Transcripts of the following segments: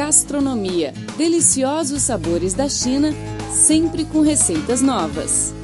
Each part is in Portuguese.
Gastronomia. Deliciosos sabores da China, sempre com receitas novas.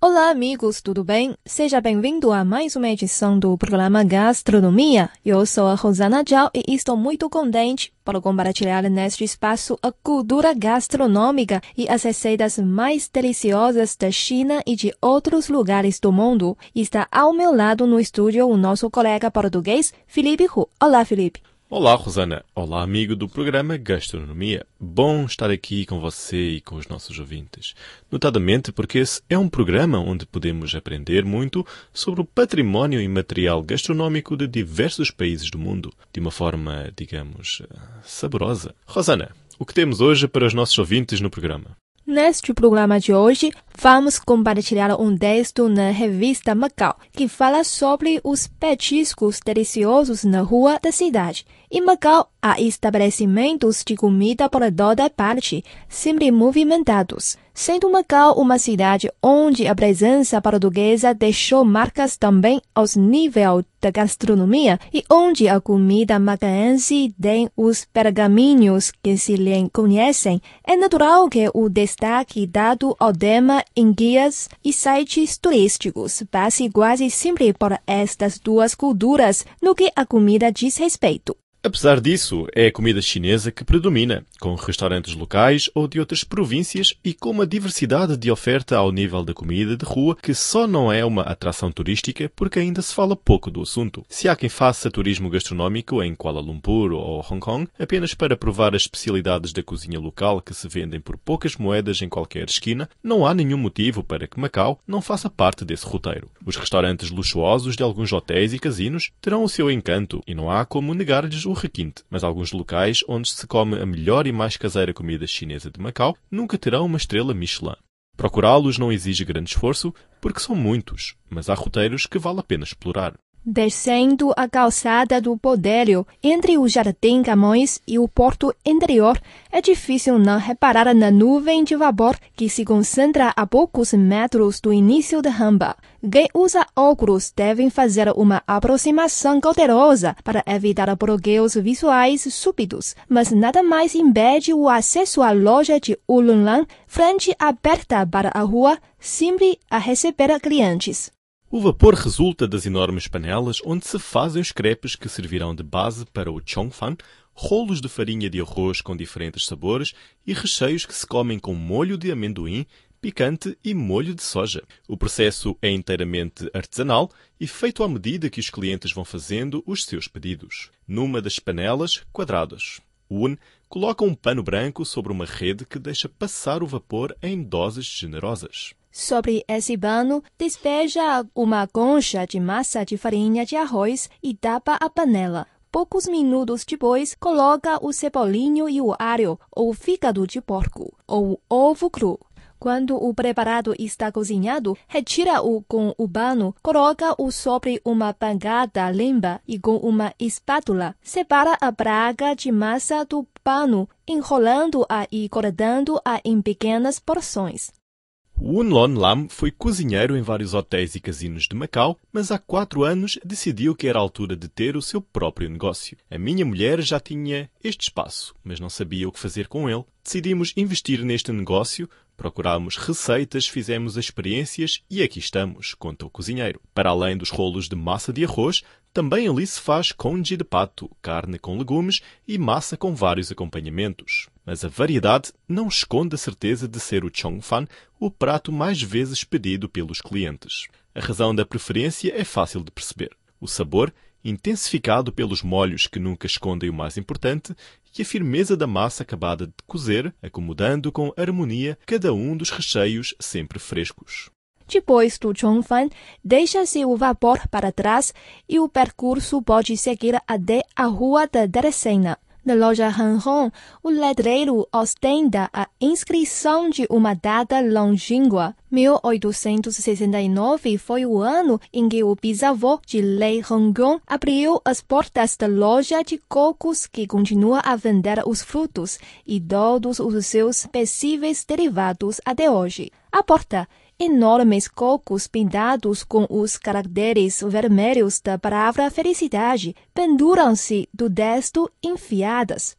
Olá, amigos, tudo bem? Seja bem-vindo a mais uma edição do programa Gastronomia. Eu sou a Rosana Zhao e estou muito contente por compartilhar neste espaço a cultura gastronômica e as receitas mais deliciosas da China e de outros lugares do mundo. Está ao meu lado no estúdio o nosso colega português, Felipe Hu. Olá, Felipe. Olá, Rosana. Olá, amigo do programa Gastronomia. Bom estar aqui com você e com os nossos ouvintes. Notadamente porque esse é um programa onde podemos aprender muito sobre o património imaterial gastronómico de diversos países do mundo, de uma forma, digamos, saborosa. Rosana, o que temos hoje para os nossos ouvintes no programa? Neste programa de hoje, vamos compartilhar um texto na revista Macau, que fala sobre os petiscos deliciosos na rua da cidade. Em Macau, há estabelecimentos de comida por toda parte, sempre movimentados. Sendo Macau uma cidade onde a presença portuguesa deixou marcas também aos nível da gastronomia e onde a comida macaense tem os pergaminhos que se lhe conhecem, é natural que o destaque dado ao tema em guias e sites turísticos passe quase sempre por estas duas culturas no que a comida diz respeito. Apesar disso, é a comida chinesa que predomina, com restaurantes locais ou de outras províncias e com uma diversidade de oferta ao nível da comida de rua que só não é uma atração turística porque ainda se fala pouco do assunto. Se há quem faça turismo gastronómico em Kuala Lumpur ou Hong Kong apenas para provar as especialidades da cozinha local que se vendem por poucas moedas em qualquer esquina, não há nenhum motivo para que Macau não faça parte desse roteiro. Os restaurantes luxuosos de alguns hotéis e casinos terão o seu encanto e não há como negar-lhes o requinte, mas alguns locais onde se come a melhor e mais caseira comida chinesa de Macau nunca terão uma estrela Michelin. Procurá-los não exige grande esforço, porque são muitos, mas há roteiros que vale a pena explorar. Descendo a calçada do Podério, entre o Jardim Camões e o Porto Interior, é difícil não reparar na nuvem de vapor que se concentra a poucos metros do início da rampa. Quem usa óculos devem fazer uma aproximação cautelosa para evitar bloqueios visuais súbitos, mas nada mais impede o acesso à loja de Ulunlan, frente aberta para a rua, sempre a receber clientes. O vapor resulta das enormes panelas onde se fazem os crepes que servirão de base para o chongfan, rolos de farinha de arroz com diferentes sabores e recheios que se comem com molho de amendoim, picante e molho de soja. O processo é inteiramente artesanal e feito à medida que os clientes vão fazendo os seus pedidos. Numa das panelas quadradas, Un coloca um pano branco sobre uma rede que deixa passar o vapor em doses generosas. Sobre esse pano, despeja uma concha de massa de farinha de arroz e tapa a panela. Poucos minutos depois, coloca o cebolinho e o alho, ou fígado de porco, ou ovo cru. Quando o preparado está cozinhado, retira-o com o pano, coloca-o sobre uma bancada limpa e com uma espátula, separa a praga de massa do pano, enrolando-a e cortando-a em pequenas porções. Wun Lon Lam foi cozinheiro em vários hotéis e casinos de Macau, mas há quatro anos decidiu que era a altura de ter o seu próprio negócio. A minha mulher já tinha este espaço, mas não sabia o que fazer com ele. Decidimos investir neste negócio, procurámos receitas, fizemos experiências e aqui estamos, conta o cozinheiro. Para além dos rolos de massa de arroz, também ali se faz congee de pato, carne com legumes e massa com vários acompanhamentos. Mas a variedade não esconde a certeza de ser o chongfan o prato mais vezes pedido pelos clientes. A razão da preferência é fácil de perceber. O sabor, intensificado pelos molhos que nunca escondem o mais importante, e a firmeza da massa acabada de cozer, acomodando com harmonia cada um dos recheios sempre frescos. Depois do chongfan, deixa-se o vapor para trás e o percurso pode seguir até a Rua da Drecena. Na loja Hanhong, o letreiro ostenta a inscrição de uma data longínqua. 1869 foi o ano em que o bisavô de Lei Hongong abriu as portas da loja de cocos que continua a vender os frutos e todos os seus possíveis derivados até hoje. A porta Enormes cocos pintados com os caracteres vermelhos da palavra felicidade penduram-se do desto enfiadas.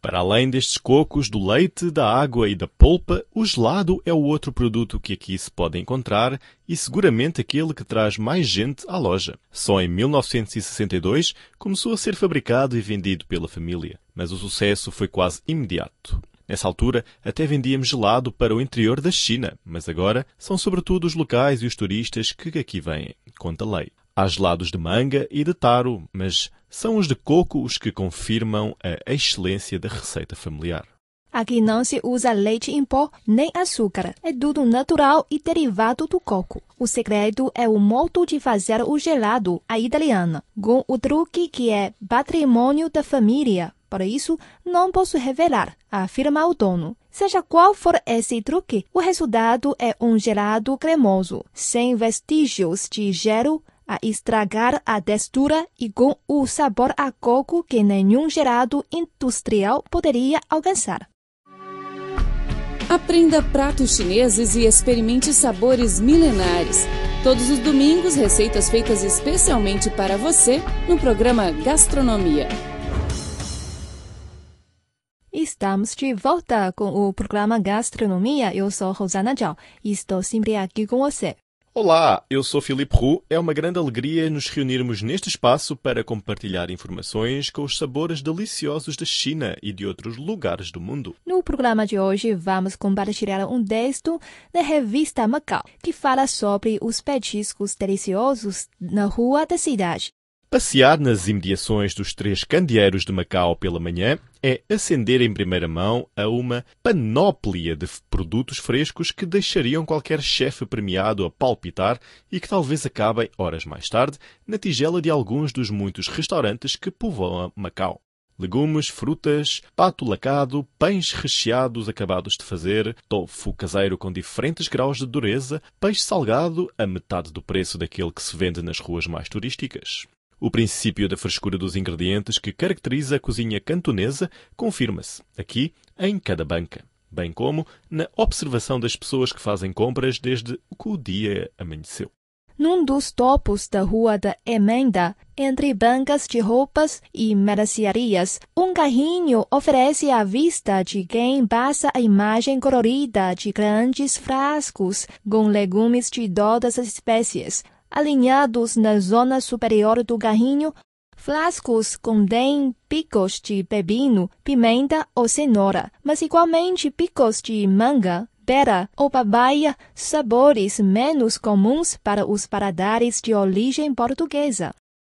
Para além destes cocos, do leite, da água e da polpa, o gelado é o outro produto que aqui se pode encontrar e seguramente aquele que traz mais gente à loja. Só em 1962 começou a ser fabricado e vendido pela família, mas o sucesso foi quase imediato. Nessa altura, até vendíamos gelado para o interior da China, mas agora são sobretudo os locais e os turistas que aqui vêm, conta lei. Há gelados de manga e de taro, mas são os de coco os que confirmam a excelência da receita familiar. Aqui não se usa leite em pó nem açúcar. É tudo natural e derivado do coco. O segredo é o modo de fazer o gelado, a italiana, com o truque que é patrimônio da família. Por isso, não posso revelar, afirma o dono. Seja qual for esse truque, o resultado é um gelado cremoso, sem vestígios de gelo, a estragar a textura e com o sabor a coco que nenhum gelado industrial poderia alcançar. Aprenda pratos chineses e experimente sabores milenares. Todos os domingos, receitas feitas especialmente para você no programa Gastronomia. Estamos de volta com o programa Gastronomia. Eu sou Rosana Zhao e estou sempre aqui com você. Olá, eu sou Filipe Roux. É uma grande alegria nos reunirmos neste espaço para compartilhar informações com os sabores deliciosos da China e de outros lugares do mundo. No programa de hoje, vamos compartilhar um texto da revista Macau, que fala sobre os petiscos deliciosos na rua da cidade. Passear nas imediações dos três candeeiros de Macau pela manhã é acender em primeira mão a uma panóplia de produtos frescos que deixariam qualquer chefe premiado a palpitar e que talvez acabem, horas mais tarde, na tigela de alguns dos muitos restaurantes que povoam Macau. Legumes, frutas, pato lacado, pães recheados acabados de fazer, tofu caseiro com diferentes graus de dureza, peixe salgado a metade do preço daquele que se vende nas ruas mais turísticas. O princípio da frescura dos ingredientes que caracteriza a cozinha cantonesa confirma-se aqui em cada banca, bem como na observação das pessoas que fazem compras desde que o dia amanheceu. Num dos topos da Rua da Emenda, entre bancas de roupas e mercearias, um carrinho oferece a vista de quem passa a imagem colorida de grandes frascos com legumes de todas as espécies, alinhados na zona superior do carrinho, flascos contêm picos de pepino, pimenta ou cenoura, mas igualmente picos de manga, pera ou papaya, sabores menos comuns para os paladares de origem portuguesa.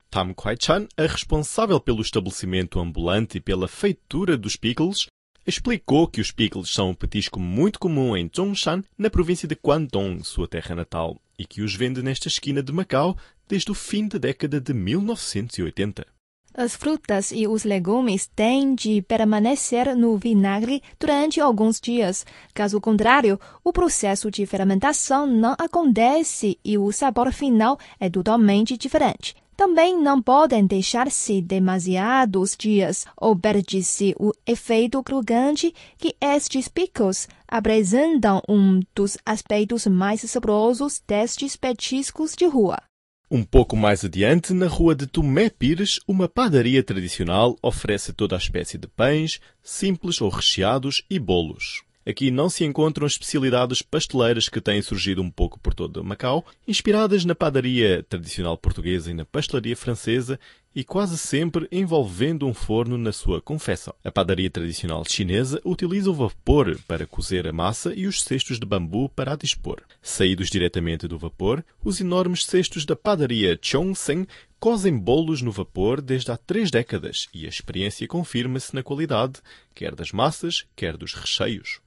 Tam Kwai-chan, a responsável pelo estabelecimento ambulante e pela feitura dos pickles, explicou que os pickles são um petisco muito comum em Zhongshan, na província de Guangdong, sua terra natal, e que os vende nesta esquina de Macau desde o fim da década de 1980. As frutas e os legumes têm de permanecer no vinagre durante alguns dias. Caso contrário, o processo de fermentação não acontece e o sabor final é totalmente diferente. Também não podem deixar-se demasiados dias ou perde-se o efeito crocante que estes picos apresentam um dos aspectos mais saborosos destes petiscos de rua. Um pouco mais adiante, na rua de Tomé Pires, uma padaria tradicional oferece toda a espécie de pães, simples ou recheados, e bolos. Aqui não se encontram especialidades pasteleiras que têm surgido um pouco por todo Macau, inspiradas na padaria tradicional portuguesa e na pastelaria francesa e quase sempre envolvendo um forno na sua confecção. A padaria tradicional chinesa utiliza o vapor para cozer a massa e os cestos de bambu para a dispor. Saídos diretamente do vapor, os enormes cestos da padaria Chongsheng cozem bolos no vapor desde há três décadas e a experiência confirma-se na qualidade, quer das massas, quer dos recheios.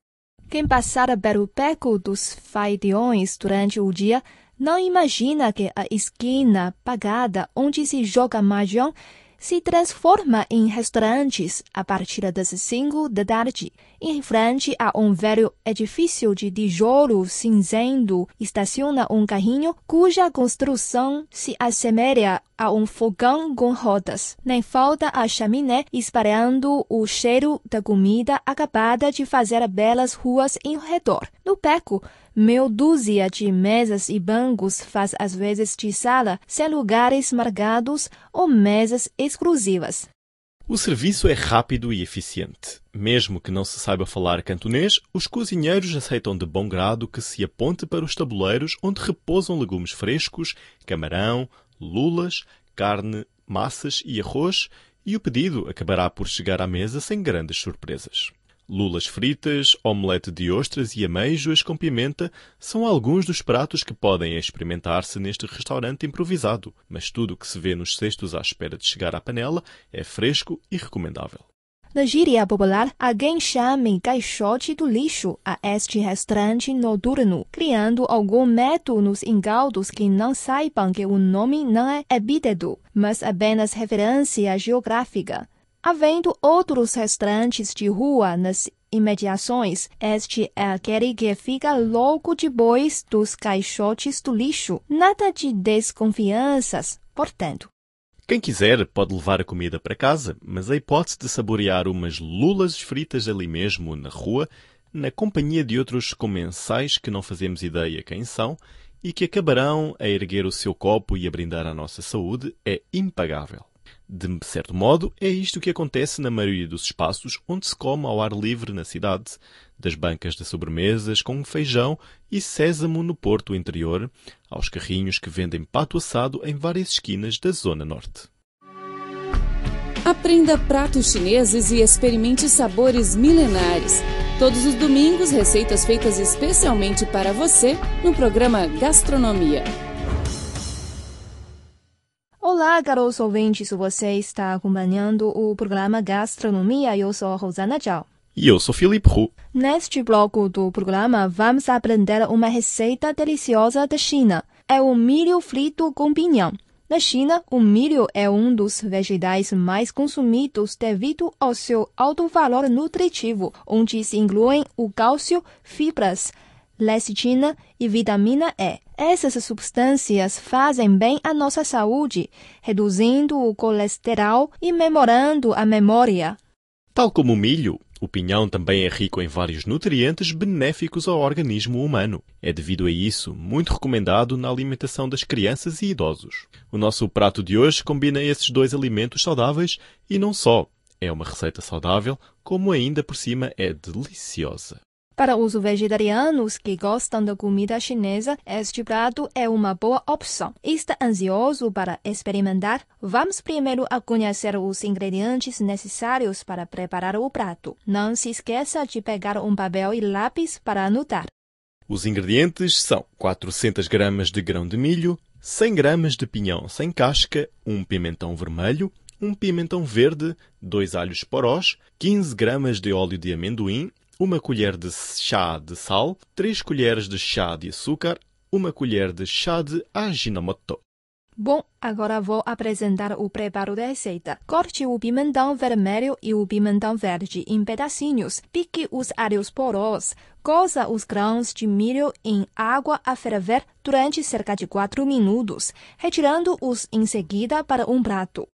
Quem passar pelo beco dos faidiões durante o dia não imagina que a esquina pagada onde se joga mahjong se transforma em restaurantes a partir das cinco da tarde. Em frente a um velho edifício de tijolo cinzento estaciona um carrinho cuja construção se assemelha a um fogão com rodas. Nem falta a chaminé espalhando o cheiro da comida acabada de fazer belas ruas em redor. No beco, Meia dúzia de mesas e bancos faz às vezes de sala, sem lugares marcados ou mesas exclusivas. O serviço é rápido e eficiente. Mesmo que não se saiba falar cantonês, os cozinheiros aceitam de bom grado que se aponte para os tabuleiros onde repousam legumes frescos, camarão, lulas, carne, massas e arroz, e o pedido acabará por chegar à mesa sem grandes surpresas. Lulas fritas, omelete de ostras e ameijoas com pimenta são alguns dos pratos que podem experimentar-se neste restaurante improvisado, mas tudo o que se vê nos cestos à espera de chegar à panela é fresco e recomendável. Na gíria popular, alguém chama caixote do lixo a este restaurante noturno, criando algum método nos incautos que não saibam que o nome não é epíteto, mas apenas referência geográfica. Havendo outros restaurantes de rua nas imediações, este é aquele que fica louco depois dos caixotes do lixo. Nada de desconfianças, portanto. Quem quiser pode levar a comida para casa, mas a hipótese de saborear umas lulas fritas ali mesmo na rua, na companhia de outros comensais que não fazemos ideia quem são e que acabarão a erguer o seu copo e a brindar à nossa saúde, é impagável. De certo modo, é isto que acontece na maioria dos espaços onde se come ao ar livre na cidade, das bancas de sobremesas com feijão e sésamo no porto interior, aos carrinhos que vendem pato assado em várias esquinas da zona norte. Aprenda pratos chineses e experimente sabores milenares. Todos os domingos, receitas feitas especialmente para você no programa Gastronomia. Olá, caros ouvintes, você está acompanhando o programa Gastronomia. Eu sou Rosana Zhao. E eu sou Filipe Hu. Neste bloco do programa, vamos aprender uma receita deliciosa da China. É o milho frito com pinhão. Na China, o milho é um dos vegetais mais consumidos devido ao seu alto valor nutritivo, onde se incluem o cálcio, fibras, lecitina e vitamina E. Essas substâncias fazem bem à nossa saúde, reduzindo o colesterol e memorando a memória. Tal como o milho, o pinhão também é rico em vários nutrientes benéficos ao organismo humano. É devido a isso muito recomendado na alimentação das crianças e idosos. O nosso prato de hoje combina esses dois alimentos saudáveis e não só. É uma receita saudável, como ainda por cima é deliciosa. Para os vegetarianos que gostam da comida chinesa, este prato é uma boa opção. Está ansioso para experimentar? Vamos primeiro a conhecer os ingredientes necessários para preparar o prato. Não se esqueça de pegar um papel e lápis para anotar. Os ingredientes são 400 gramas de grão de milho, 100 gramas de pinhão sem casca, um pimentão vermelho, um pimentão verde, dois alhos porós, 15 gramas de óleo de amendoim, uma colher de chá de sal, três colheres de chá de açúcar, uma colher de chá de aginomoto. Bom, agora vou apresentar o preparo da receita. Corte o pimentão vermelho e o pimentão verde em pedacinhos. Pique os alhos porós. Coza os grãos de milho em água a ferver durante cerca de 4 minutos, retirando-os em seguida para um prato.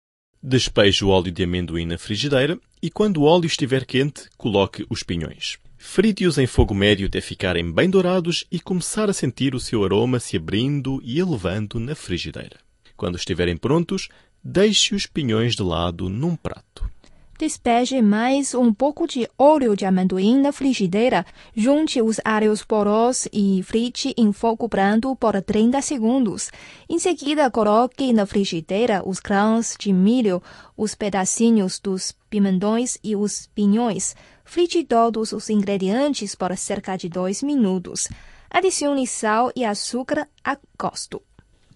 Despeje o óleo de amendoim na frigideira e quando o óleo estiver quente, coloque os pinhões. Frite-os em fogo médio até ficarem bem dourados e começar a sentir o seu aroma se abrindo e elevando na frigideira. Quando estiverem prontos, deixe os pinhões de lado num prato. Despeje mais um pouco de óleo de amendoim na frigideira. Junte os alhos porós e frite em fogo brando por 30 segundos. Em seguida, coloque na frigideira os grãos de milho, os pedacinhos dos pimentões e os pinhões. Frite todos os ingredientes por cerca de 2 minutos. Adicione sal e açúcar a gosto.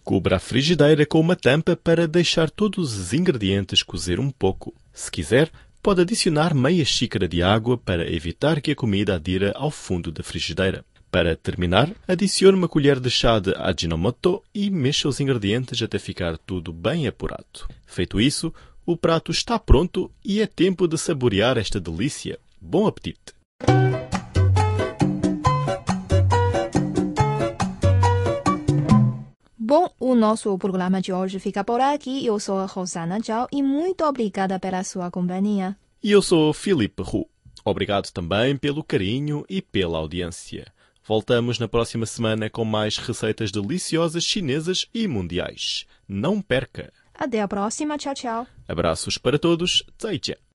Cubra a frigideira com uma tampa para deixar todos os ingredientes cozer um pouco. Se quiser, pode adicionar meia xícara de água para evitar que a comida adira ao fundo da frigideira. Para terminar, adicione uma colher de chá de Ajinomoto e mexa os ingredientes até ficar tudo bem apurado. Feito isso, o prato está pronto e é tempo de saborear esta delícia. Bom apetite! Bom, o nosso programa de hoje fica por aqui. Eu sou a Rosana Zhao e muito obrigada pela sua companhia. E eu sou Filipe Hu. Obrigado também pelo carinho e pela audiência. Voltamos na próxima semana com mais receitas deliciosas chinesas e mundiais. Não perca! Até a próxima. Tchau, tchau. Abraços para todos. 再见.